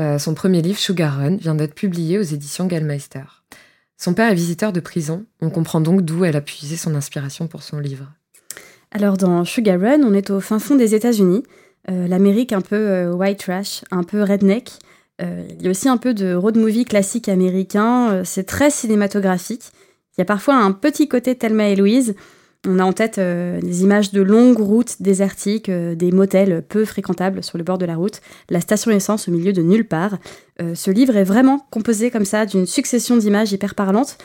Euh, son premier livre, Sugar Run, vient d'être publié aux éditions Gallmeister. Son père est visiteur de prison. On comprend donc d'où elle a puisé son inspiration pour son livre. Alors dans Sugar Run, on est au fin fond des États-Unis, euh, l'Amérique un peu euh, white trash, un peu redneck. Euh, il y a aussi un peu de road movie classique américain, c'est très cinématographique. Il y a parfois un petit côté Thelma et Louise. On a en tête euh, des images de longues routes désertiques, euh, des motels peu fréquentables sur le bord de la route, la station essence au milieu de nulle part. Euh, ce livre est vraiment composé comme ça d'une succession d'images hyper parlantes.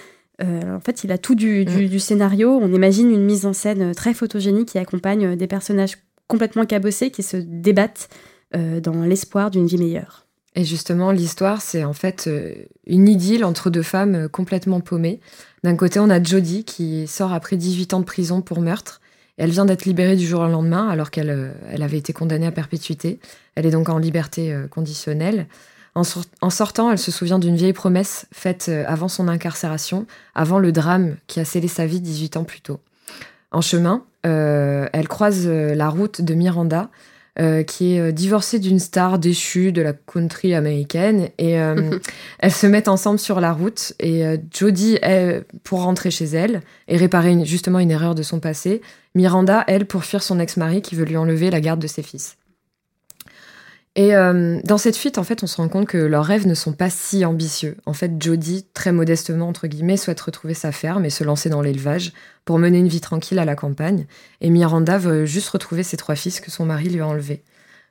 En fait, il a tout du, du- du scénario. On imagine une mise en scène très photogénique qui accompagne des personnages complètement cabossés qui se débattent dans l'espoir d'une vie meilleure. Et justement, l'histoire, c'est en fait euh, une idylle entre deux femmes euh, complètement paumées. D'un côté, on a Jodie qui sort après 18 ans de prison pour meurtre. Elle vient d'être libérée du jour au lendemain alors qu'elle euh, elle avait été condamnée à perpétuité. Elle est donc en liberté conditionnelle. En, sor- en sortant, elle se souvient d'une vieille promesse faite avant son incarcération, avant le drame qui a scellé sa vie 18 ans plus tôt. En chemin, elle croise la route de Miranda, euh, qui est euh, divorcée d'une star déchue de la country américaine. Et euh, elles se mettent ensemble sur la route. Et euh, Jodie, elle, pour rentrer chez elle et réparer une- justement une erreur de son passé. Miranda, elle, pour fuir son ex-mari qui veut lui enlever la garde de ses fils. Et dans cette fuite, en fait, on se rend compte que leurs rêves ne sont pas si ambitieux. En fait, Jodie, très modestement, entre guillemets, souhaite retrouver sa ferme et se lancer dans l'élevage pour mener une vie tranquille à la campagne. Et Miranda veut juste retrouver ses trois fils que son mari lui a enlevés.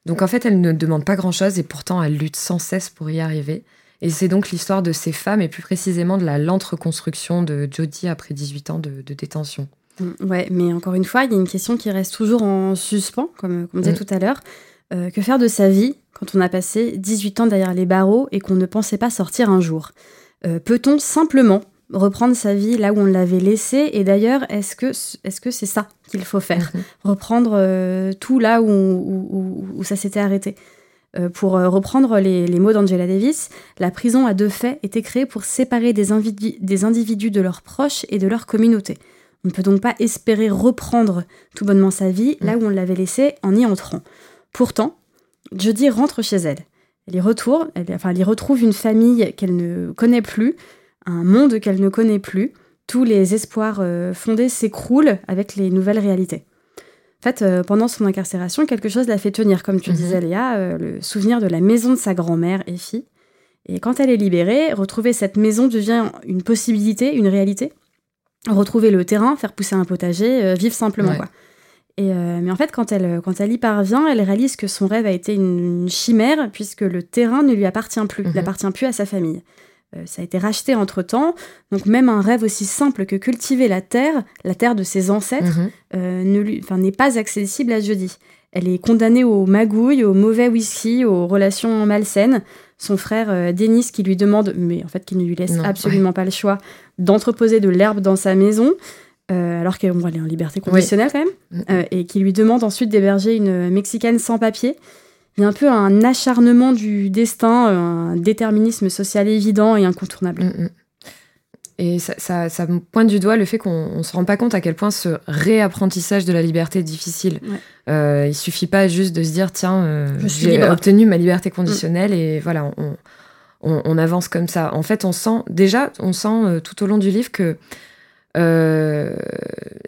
Donc en fait, elle ne demande pas grand-chose et pourtant elle lutte sans cesse pour y arriver. Et c'est donc l'histoire de ces femmes et plus précisément de la lente reconstruction de Jodie après 18 ans de, de détention. Mm, Ouais, mais encore une fois, il y a une question qui reste toujours en suspens, comme, comme on disait Mm. tout à l'heure. Euh, que faire de sa vie quand on a passé 18 ans derrière les barreaux et qu'on ne pensait pas sortir un jour? Euh, Peut-on simplement reprendre sa vie là où on l'avait laissée Et d'ailleurs, est-ce que est-ce que c'est ça qu'il faut faire Mhm. Reprendre euh, tout là où, où- où- où ça s'était arrêté Euh, pour euh, reprendre les, les mots d'Angela Davis, la prison a de fait été créée pour séparer des, des individus de leurs proches et de leur communauté. On ne peut donc pas espérer reprendre tout bonnement sa vie là où on l'avait laissée en y entrant. Pourtant, Jodie rentre chez elle. Elle y retourne, elle, enfin, elle y retrouve une famille qu'elle ne connaît plus, un monde qu'elle ne connaît plus. Tous les espoirs euh, fondés s'écroulent avec les nouvelles réalités. En fait, euh, pendant son incarcération, quelque chose l'a fait tenir, comme tu Mhm. disais, Léa, euh, le souvenir de la maison de sa grand-mère, Effie. Et quand elle est libérée, retrouver cette maison devient une possibilité, une réalité. Retrouver le terrain, faire pousser un potager, euh, vivre simplement. Ouais. Quoi. Et, mais en fait, quand elle, quand elle y parvient, elle réalise que son rêve a été une, une chimère, puisque le terrain ne lui appartient plus, Mhm. n'appartient plus à sa famille. Euh, ça a été racheté entre-temps, donc même un rêve aussi simple que cultiver la terre, la terre de ses ancêtres, Mhm. euh, n'est pas accessible à Jodie. Elle est condamnée aux magouilles, aux mauvais whisky, aux relations malsaines. Son frère euh, Denis qui lui demande, mais en fait qui ne lui laisse Non, absolument pas le choix, d'entreposer de l'herbe dans sa maison, euh, alors qu'elle est en liberté conditionnelle quand même, Mhm. euh, et qui lui demande ensuite d'héberger une Mexicaine sans papier. Il y a un peu un acharnement du destin, un déterminisme social évident et incontournable. Mm, mm. Et ça, ça- pointe du doigt le fait qu'on ne se rend pas compte à quel point ce réapprentissage de la liberté est difficile. Ouais. Euh, il suffit pas juste de se dire tiens, euh, j'ai. Mm. obtenu ma liberté conditionnelle et voilà, on, on- on avance comme ça. En fait, on sent déjà, on sent euh, tout au long du livre que euh,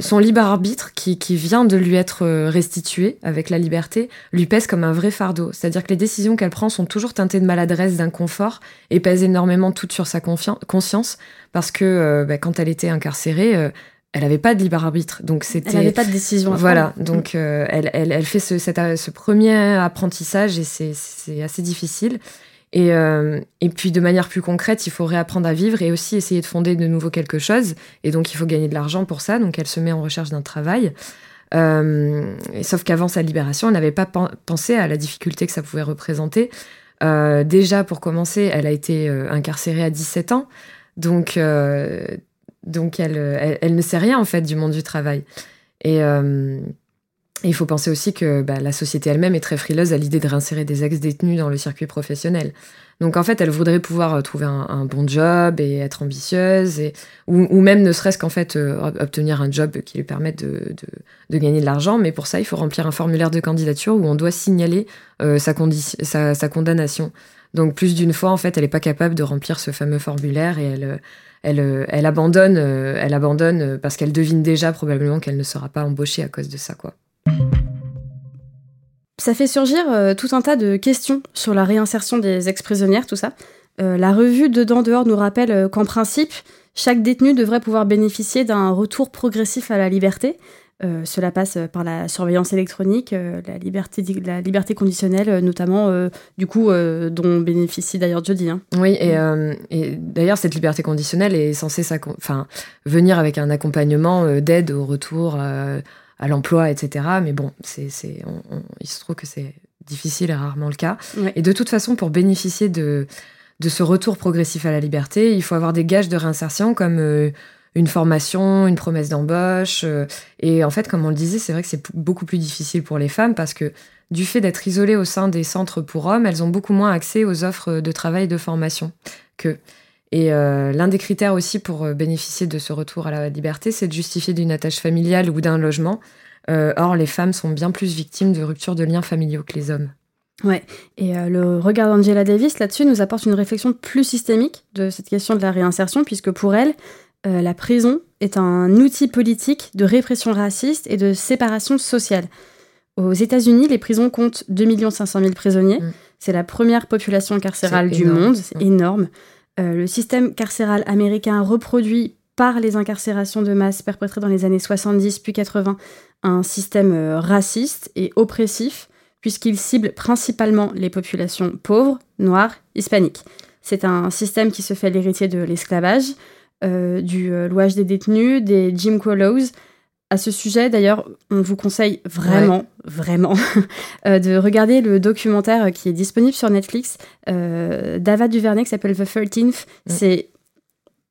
son libre arbitre, qui, qui vient de lui être euh, restitué avec la liberté, lui pèse comme un vrai fardeau. C'est-à-dire que les décisions qu'elle prend sont toujours teintées de maladresse, d'inconfort, et pèsent énormément toutes sur sa conscience, parce que euh, bah, quand elle était incarcérée, euh, elle n'avait pas de libre arbitre. Donc c'était. Elle n'avait pas de décision. À voilà. Donc euh, elle, elle, elle, fait ce, ce premier apprentissage et c'est assez difficile. Et, euh, et puis de manière plus concrète, il faut réapprendre à vivre et aussi essayer de fonder de nouveau quelque chose. Et donc il faut gagner de l'argent pour ça. Donc elle se met en recherche d'un travail. Euh, sauf qu'avant sa libération, elle n'avait pas pensé à la difficulté que ça pouvait représenter. Euh, déjà, pour commencer, elle a été euh, incarcérée à 17 ans. Donc, euh, donc elle, elle, ne sait rien en fait du monde du travail. Et, euh, il faut penser aussi que bah, la société elle-même est très frileuse à l'idée de réinsérer des ex-détenus dans le circuit professionnel. Donc en fait, elle voudrait pouvoir euh, trouver un, bon job et être ambitieuse, et, ou, même ne serait-ce qu'en fait euh, obtenir un job qui lui permette de, gagner de l'argent. Mais pour ça, il faut remplir un formulaire de candidature où on doit signaler euh, sa, condamnation. Donc plus d'une fois, en fait, elle n'est pas capable de remplir ce fameux formulaire et elle, elle, elle abandonne, elle abandonne parce qu'elle devine déjà probablement qu'elle ne sera pas embauchée à cause de ça, quoi. Ça fait surgir euh, tout un tas de questions sur la réinsertion des ex-prisonnières, tout ça. Euh, la revue Dedans Dehors nous rappelle euh, qu'en principe, chaque détenu devrait pouvoir bénéficier d'un retour progressif à la liberté. Cela passe par la surveillance électronique, la, liberté, la liberté conditionnelle, notamment, du coup, dont bénéficie d'ailleurs Jodie. Hein. Oui, et, et d'ailleurs, cette liberté conditionnelle est censée venir avec un accompagnement d'aide au retour à l'emploi, etc. Mais bon, c'est, il se trouve que c'est difficile et rarement le cas. Ouais. Et de toute façon, pour bénéficier de, de ce retour progressif à la liberté, il faut avoir des gages de réinsertion comme euh, une formation, une promesse d'embauche. Euh, et en fait, comme on le disait, c'est vrai que c'est beaucoup plus difficile pour les femmes parce que du fait d'être isolées au sein des centres pour hommes, elles ont beaucoup moins accès aux offres de travail et de formation que. Et euh, l'un des critères aussi pour euh, bénéficier de ce retour à la liberté, c'est de justifier d'une attache familiale ou d'un logement. Euh, or, les femmes sont bien plus victimes de ruptures de liens familiaux que les hommes. Ouais, et euh, le regard d'Angela Davis là-dessus nous apporte une réflexion plus systémique de cette question de la réinsertion, puisque pour elle, euh, la prison est un outil politique de répression raciste et de séparation sociale. Aux États-Unis, les prisons comptent 2 500 000 prisonniers. Mmh. C'est la première population carcérale du monde, c'est mmh. énorme. Euh, le système carcéral américain reproduit par les incarcérations de masse perpétrées dans les années 70 puis 80 un système euh, raciste et oppressif puisqu'il cible principalement les populations pauvres, noires, hispaniques. C'est un système qui se fait l'héritier de l'esclavage, euh, du louage des détenus, des Jim Crow laws. À ce sujet, d'ailleurs, on vous conseille vraiment, ouais. vraiment, euh, de regarder le documentaire qui est disponible sur Netflix euh, d'Ava Duvernay qui s'appelle The 13th. Mm. C'est,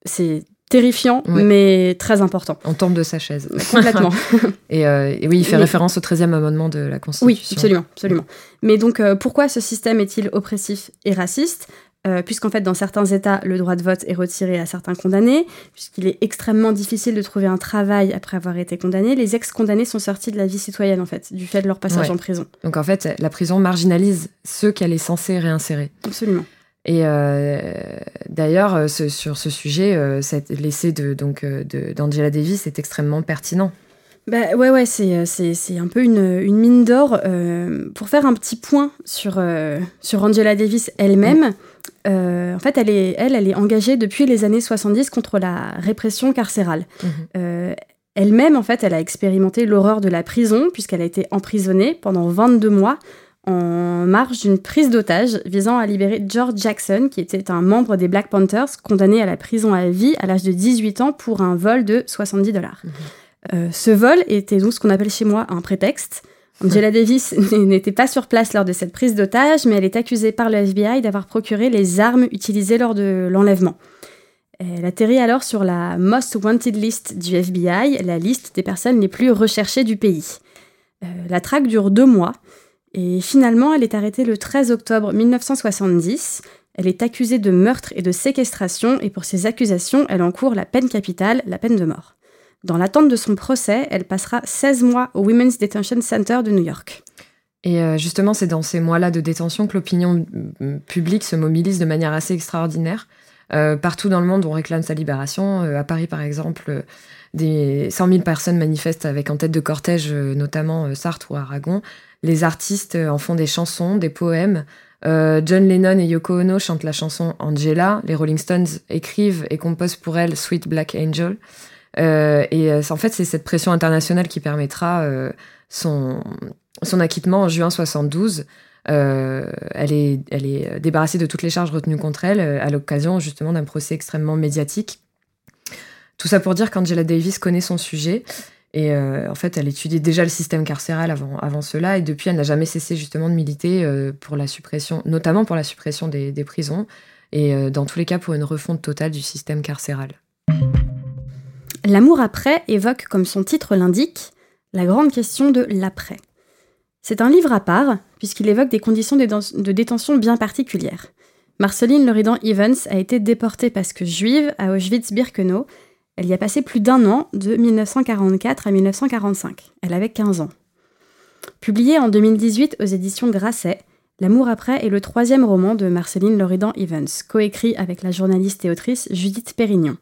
c'est terrifiant, mais très important. On tombe de sa chaise. Complètement. et, euh, et, oui, il fait mais... référence au 13e amendement de la Constitution. Oui, absolument. absolument. Mais donc, euh, pourquoi ce système est-il oppressif et raciste? Euh, puisqu'en fait, dans certains États, le droit de vote est retiré à certains condamnés, puisqu'il est extrêmement difficile de trouver un travail après avoir été condamné. Les ex-condamnés sont sortis de la vie citoyenne, en fait, du fait de leur passage ouais. en prison. Donc, en fait, la prison marginalise ceux qu'elle est censée réinsérer. Absolument. Et euh, d'ailleurs, ce, sur ce sujet, euh, l'essai de, donc, de, d'Angela Davis est extrêmement pertinent. Bah, ouais, ouais, c'est, c'est, c'est un peu une, une mine d'or. Euh, pour faire un petit point sur, euh, sur Angela Davis elle-même, euh, en fait, elle est, elle, elle est engagée depuis les années 70 contre la répression carcérale. Mmh. elle-même, en fait, elle a expérimenté l'horreur de la prison, puisqu'elle a été emprisonnée pendant 22 mois en marge d'une prise d'otage visant à libérer George Jackson, qui était un membre des Black Panthers, condamné à la prison à vie à l'âge de 18 ans pour un vol de 70 dollars. Mmh. Euh, ce vol était donc ce qu'on appelle chez moi un prétexte. Angela Davis n'était pas sur place lors de cette prise d'otage, mais elle est accusée par le FBI d'avoir procuré les armes utilisées lors de l'enlèvement. Elle atterrit alors sur la Most Wanted List du FBI, la liste des personnes les plus recherchées du pays. Euh, la traque dure deux mois, et finalement elle est arrêtée le 13 octobre 1970. Elle est accusée de meurtre et de séquestration, et pour ces accusations, elle encourt la peine capitale, la peine de mort. Dans l'attente de son procès, elle passera 16 mois au Women's Detention Center de New York. Et euh, justement, c'est dans ces mois-là de détention que l'opinion publique se mobilise de manière assez extraordinaire. Euh, partout dans le monde, on réclame sa libération. Euh, à Paris, par exemple, des 100 000 personnes manifestent avec en tête de cortège, notamment Sartre ou Aragon. Les artistes en font des chansons, des poèmes. John Lennon et Yoko Ono chantent la chanson Angela. Les Rolling Stones écrivent et composent pour elle Sweet Black Angel. Et en fait, c'est cette pression internationale qui permettra son, son acquittement en juin 72. elle, est, elle est débarrassée de toutes les charges retenues contre elle à l'occasion justement d'un procès extrêmement médiatique. Tout ça pour dire qu'Angela Davis connaît son sujet et euh, en fait, elle étudiait déjà le système carcéral avant, cela, et depuis, elle n'a jamais cessé justement de militer euh, pour la suppression, notamment pour la suppression des, prisons, et euh, dans tous les cas pour une refonte totale du système carcéral. L'amour après évoque, comme son titre l'indique, la grande question de l'après. C'est un livre à part, puisqu'il évoque des conditions de détention bien particulières. Marceline Loridan Evans a été déportée parce que juive à Auschwitz-Birkenau elle y a passé plus d'un an, de 1944 à 1945. Elle avait 15 ans. Publié en 2018 aux éditions Grasset, L'amour après est le troisième roman de Marceline Loridan Evans, coécrit avec la journaliste et autrice Judith Pérignon.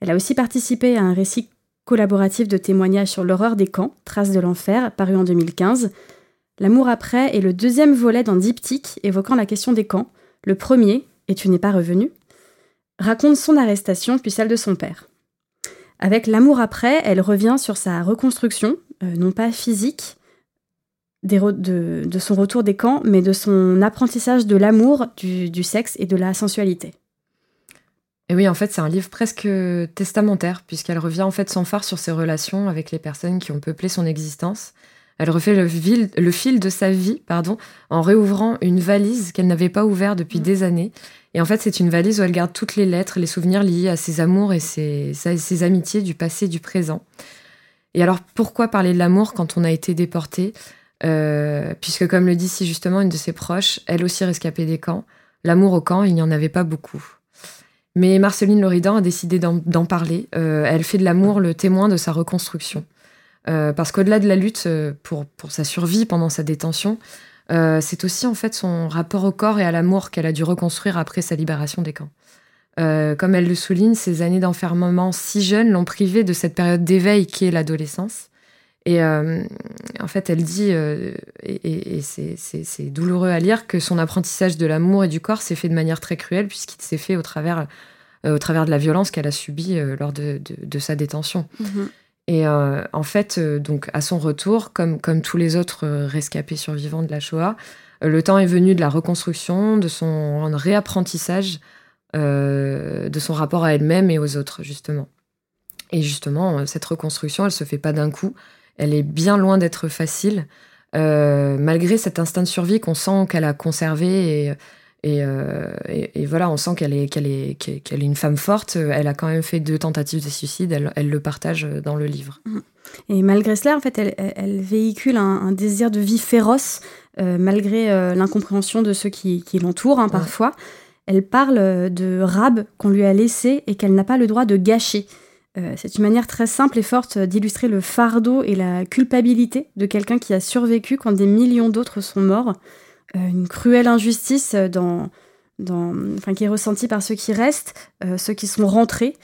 Elle a aussi participé à un récit collaboratif de témoignages sur l'horreur des camps, Traces de l'enfer, paru en 2015. L'amour après est le deuxième volet d'un diptyque évoquant la question des camps. Le premier, Et tu n'es pas revenu, raconte son arrestation puis celle de son père. Avec L'amour après, elle revient sur sa reconstruction, euh, non pas physique, de, son retour des camps, mais de son apprentissage de l'amour, du, sexe et de la sensualité. Et oui, en fait, c'est un livre presque testamentaire, puisqu'elle revient en fait sans phare sur ses relations avec les personnes qui ont peuplé son existence. Elle refait le, le fil de sa vie pardon, en réouvrant une valise qu'elle n'avait pas ouverte depuis mmh. des années et en fait, c'est une valise où elle garde toutes les lettres, les souvenirs liés à ses amours et ses, ses amitiés du passé et du présent. Et alors, pourquoi parler de l'amour quand on a été déporté? Euh, Puisque, comme le dit si justement une de ses proches, elle aussi rescapée des camps, l'amour au camp, il n'y en avait pas beaucoup. Mais Marceline Loridan a décidé d'en parler. Euh, elle fait de l'amour le témoin de sa reconstruction. Euh, parce qu'au-delà de la lutte pour, pour sa survie pendant sa détention, euh, c'est aussi en fait son rapport au corps et à l'amour qu'elle a dû reconstruire après sa libération des camps. Euh, comme elle le souligne, ces années d'enfermement si jeunes l'ont privée de cette période d'éveil qui est l'adolescence. Et euh, en fait, elle dit, et, c'est douloureux à lire, que son apprentissage de l'amour et du corps s'est fait de manière très cruelle, puisqu'il s'est fait au travers, au travers de la violence qu'elle a subie lors de, sa détention. Mm-hmm. Et euh, en fait, euh, donc à son retour, comme, comme tous les autres euh, rescapés survivants de la Shoah, le temps est venu de la reconstruction, de son réapprentissage, de son rapport à elle-même et aux autres, justement. Et justement, cette reconstruction, elle se fait pas d'un coup. Elle est bien loin d'être facile, malgré cet instinct de survie qu'on sent qu'elle a conservé et euh, et, voilà, on sent qu'elle est, qu'elle est, qu'elle est une femme forte. Elle a quand même fait deux tentatives de suicide. Elle, le partage dans le livre. Mmh. Et malgré cela, en fait, elle, véhicule un, désir de vie féroce, euh, malgré euh, l'incompréhension de ceux qui, l'entourent, hein, parfois. Elle parle de rab qu'on lui a laissé et qu'elle n'a pas le droit de gâcher. C'est une manière très simple et forte d'illustrer le fardeau et la culpabilité de quelqu'un qui a survécu quand des millions d'autres sont morts. Euh, une cruelle injustice euh, dans, dans, enfin, qui est ressentie par ceux qui restent, euh, ceux qui sont rentrés.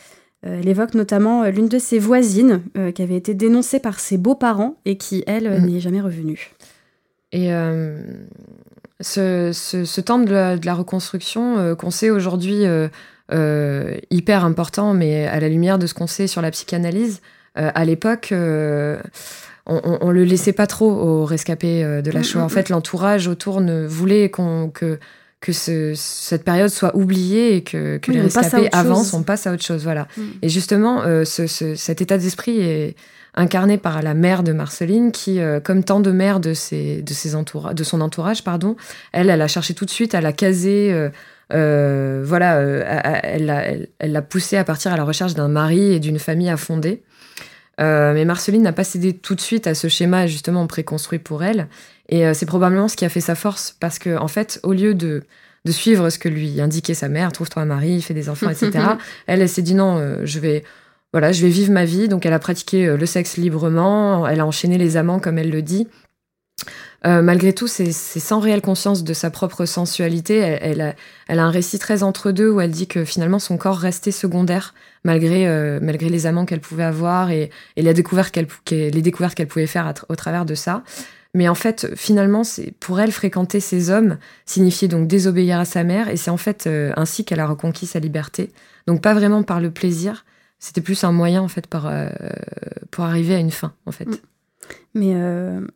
elle évoque notamment l'une de ses voisines qui avait été dénoncée par ses beaux-parents et qui, elle, mm. n'y est jamais revenue. Et ce, ce, temps de la, reconstruction qu'on sait aujourd'hui hyper important, mais à la lumière de ce qu'on sait sur la psychanalyse, à l'époque on, le laissait pas trop aux rescapés euh, de la mm, Shoah. En mm, fait, mm. l'entourage autour ne voulait que, que cette période soit oubliée et que, les rescapés avancent, on passe à autre chose. Voilà. Et justement, euh, cet état d'esprit est incarné par la mère de Marceline qui, euh, comme tant de mères de, ses, de, ses de son entourage, pardon, elle, elle a cherché tout de suite à la caser. voilà, elle l'a elle, poussée à partir à la recherche d'un mari et d'une famille à fonder. Euh, mais Marceline n'a pas cédé tout de suite à ce schéma justement préconstruit pour elle. Et euh, c'est probablement ce qui a fait sa force, parce que en fait, au lieu de, de suivre ce que lui indiquait sa mère, trouve-toi un mari, fais des enfants, etc., elle, elle s'est dit non, euh, je vais voilà, je vais vivre ma vie. Donc elle a pratiqué le sexe librement, elle a enchaîné les amants comme elle le dit. Malgré tout, c'est sans réelle conscience de sa propre sensualité. Elle, a, elle, a, un récit très entre deux où elle dit que finalement son corps restait secondaire malgré, euh, malgré les amants qu'elle pouvait avoir et, et les découvertes qu'elle pouvait faire au travers de ça. Mais en fait, finalement, c'est pour elle, fréquenter ces hommes signifiait donc désobéir à sa mère, et c'est en fait euh, ainsi qu'elle a reconquis sa liberté. Donc pas vraiment par le plaisir, c'était plus un moyen en fait pour, pour arriver à une fin en fait. Mais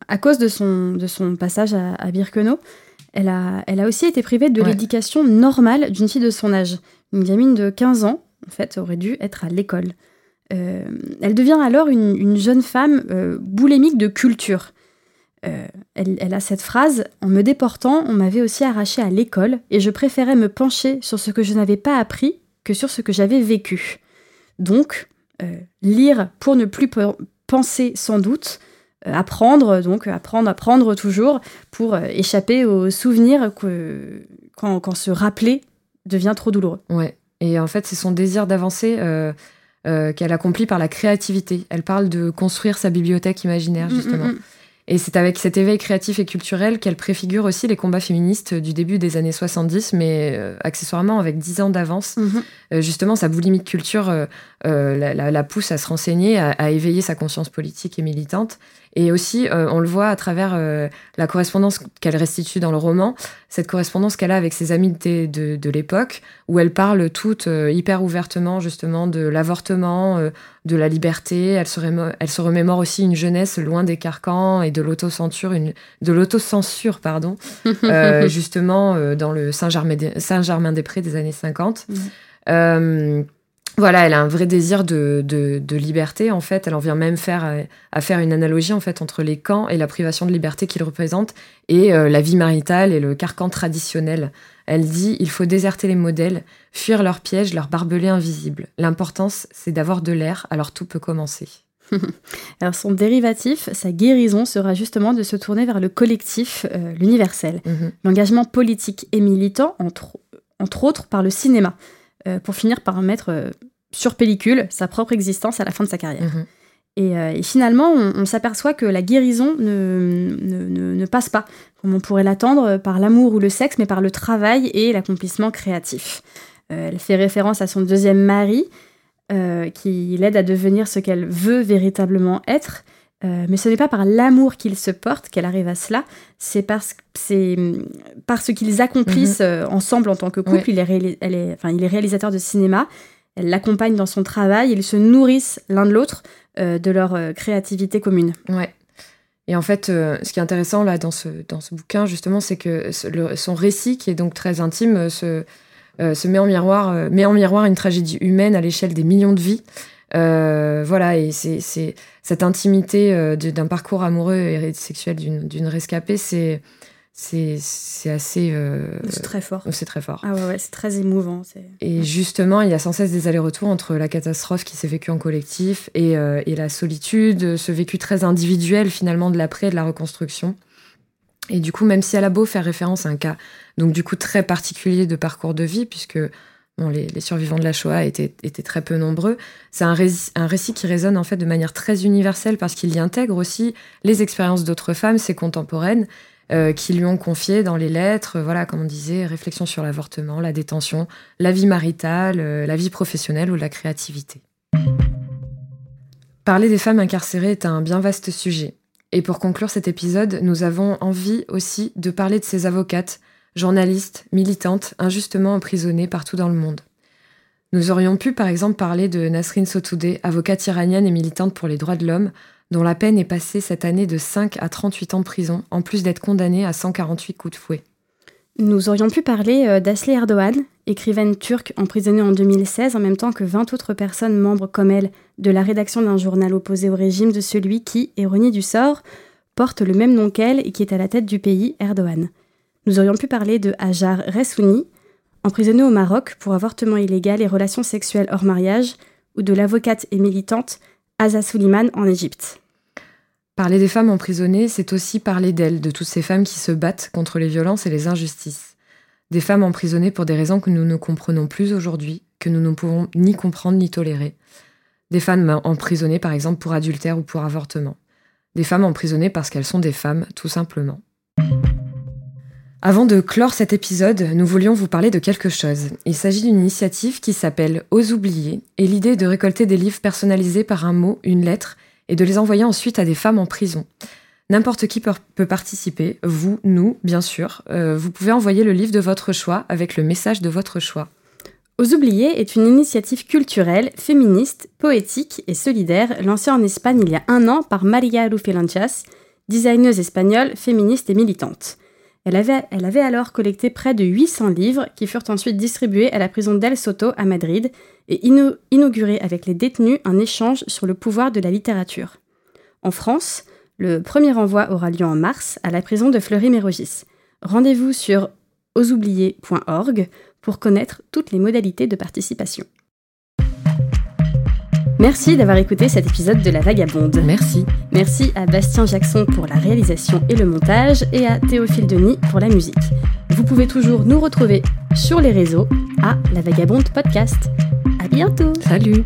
à cause de son, de son passage à, Birkenau, elle a, elle a aussi été privée de l'éducation normale d'une fille de son âge. Une gamine de 15 ans, en fait, aurait dû être à l'école. elle devient alors une, une jeune femme boulémique de culture. Euh, elle, a cette phrase En me déportant, on m'avait aussi arraché à l'école et je préférais me pencher sur ce que je n'avais pas appris que sur ce que j'avais vécu. Donc, euh, lire pour ne plus penser sans doute, euh, apprendre, donc apprendre, apprendre toujours pour échapper aux souvenirs que, quand, quand, se rappeler devient trop douloureux. Ouais, et en fait, c'est son désir d'avancer. qu'elle accomplit par la créativité. Elle parle de construire sa bibliothèque imaginaire, mm, mm, justement. Mm. Et c'est avec cet éveil créatif et culturel qu'elle préfigure aussi les combats féministes du début des années 70, mais euh, accessoirement avec 10 ans d'avance. Euh, justement, sa boulimie de culture euh, la, pousse à se renseigner, à, éveiller sa conscience politique et militante. Et aussi, on le voit à travers la correspondance qu'elle restitue dans le roman, cette correspondance qu'elle a avec ses amis de, de, l'époque, où elle parle toutes hyper ouvertement justement de l'avortement, de la liberté. Elle se, elle se remémore aussi une jeunesse loin des carcans et de l'autocensure, de l'autocensure pardon, euh, justement euh, dans le Saint-Germain-des-Prés des années 50. Euh, voilà, elle a un vrai désir de, de, liberté en fait. Elle en vient même faire à, faire une analogie en fait entre les camps et la privation de liberté qu'ils représentent et la vie maritale et le carcan traditionnel. Elle dit il faut déserter les modèles, fuir leurs pièges, leurs barbelés invisibles. L'importance, c'est d'avoir de l'air, alors tout peut commencer. alors son dérivatif, sa guérison sera justement de se tourner vers le collectif, euh, l'universel. Mhm. L'engagement politique et militant, entre, entre, autres par le cinéma, euh, pour finir par mettre euh, sur pellicule sa propre existence à la fin de sa carrière. Mhm. Euh, et, finalement, on, s'aperçoit que la guérison ne, ne, passe pas, comme on pourrait l'attendre, par l'amour ou le sexe, mais par le travail et l'accomplissement créatif. Euh, elle fait référence à son deuxième mari, euh, qui l'aide à devenir ce qu'elle veut véritablement être. Mais ce n'est pas par l'amour qu'il se porte qu'elle arrive à cela, c'est parce, parce qu'ils accomplissent mhm. ensemble en tant que couple. Il, est elle est, enfin, il est réalisateur de cinéma, elle l'accompagne dans son travail, ils se nourrissent l'un de l'autre euh, de leur euh, créativité commune. Ouais. Et en fait, euh, ce qui est intéressant là dans ce, dans ce bouquin, justement, c'est que son récit, qui est donc très intime, se, se met, en miroir, met en miroir une tragédie humaine à l'échelle des millions de vies. Voilà, et c'est cette intimité d'un parcours amoureux et sexuel d'une rescapée, c'est c'est assez. Euh, c'est très fort. C'est très fort. Ah ouais, c'est très émouvant. Et justement, il y a sans cesse des allers-retours entre la catastrophe qui s'est vécue en collectif et, euh, et, la solitude, ce vécu très individuel finalement de l'après, de la reconstruction. Et du coup, même si elle a beau faire référence à un cas, donc du coup très particulier de parcours de vie, puisque les, survivants de la Shoah étaient, très peu nombreux, c'est un, un, récit qui résonne en fait de manière très universelle parce qu'il y intègre aussi les expériences d'autres femmes, ses contemporaines, euh, qui lui ont confié dans les lettres, voilà, comme on disait, réflexion sur l'avortement, la détention, la vie maritale, euh, la vie professionnelle ou la créativité. Parler des femmes incarcérées est un bien vaste sujet. Et pour conclure cet épisode, nous avons envie aussi de parler de ces avocates, journalistes, militantes, injustement emprisonnées partout dans le monde. Nous aurions pu par exemple parler de Nasrin Sotoudeh, avocate iranienne et militante pour les droits de l'homme, dont la peine est passée cette année de 5 à 38 ans de prison, en plus d'être condamnée à 148 coups de fouet. Nous aurions pu parler euh, d'Asli Erdogan, écrivaine turque emprisonnée en 2016 en même temps que 20 autres personnes membres comme elle de la rédaction d'un journal opposé au régime de celui qui, ironie du sort, porte le même nom qu'elle et qui est à la tête du pays, Erdogan. Nous aurions pu parler de Hajar Ressouni, emprisonnée au Maroc pour avortement illégal et relations sexuelles hors mariage, ou de l'avocate et militante Asa Suliman en Égypte. Parler des femmes emprisonnées, c'est aussi parler d'elles, de toutes ces femmes qui se battent contre les violences et les injustices. Des femmes emprisonnées pour des raisons que nous ne comprenons plus aujourd'hui, que nous ne pouvons ni comprendre ni tolérer. Des femmes emprisonnées par exemple pour adultère ou pour avortement. Des femmes emprisonnées parce qu'elles sont des femmes, tout simplement. Avant de clore cet épisode, nous voulions vous parler de quelque chose. Il s'agit d'une initiative qui s'appelle Aux oubliés, et l'idée est de récolter des livres personnalisés par un mot, une lettre, et de les envoyer ensuite à des femmes en prison. N'importe qui peut, participer, vous, nous, bien sûr. Euh, vous pouvez envoyer le livre de votre choix avec le message de votre choix. Aux oubliés est une initiative culturelle, féministe, poétique et solidaire lancée en Espagne il y a un an par Maria Rufilanchas, designeuse espagnole, féministe et militante. Elle avait, alors collecté près de 800 livres qui furent ensuite distribués à la prison d'El Soto à Madrid et inauguré avec les détenus un échange sur le pouvoir de la littérature. En France, le premier envoi aura lieu en mars à la prison de Fleury-Mérogis. Rendez-vous sur ausoubliés.org pour connaître toutes les modalités de participation. Merci d'avoir écouté cet épisode de La Vagabonde. Merci. Merci à Bastien Jackson pour la réalisation et le montage et à Théophile Denis pour la musique. Vous pouvez toujours nous retrouver sur les réseaux à La Vagabonde Podcast. À bientôt. Salut.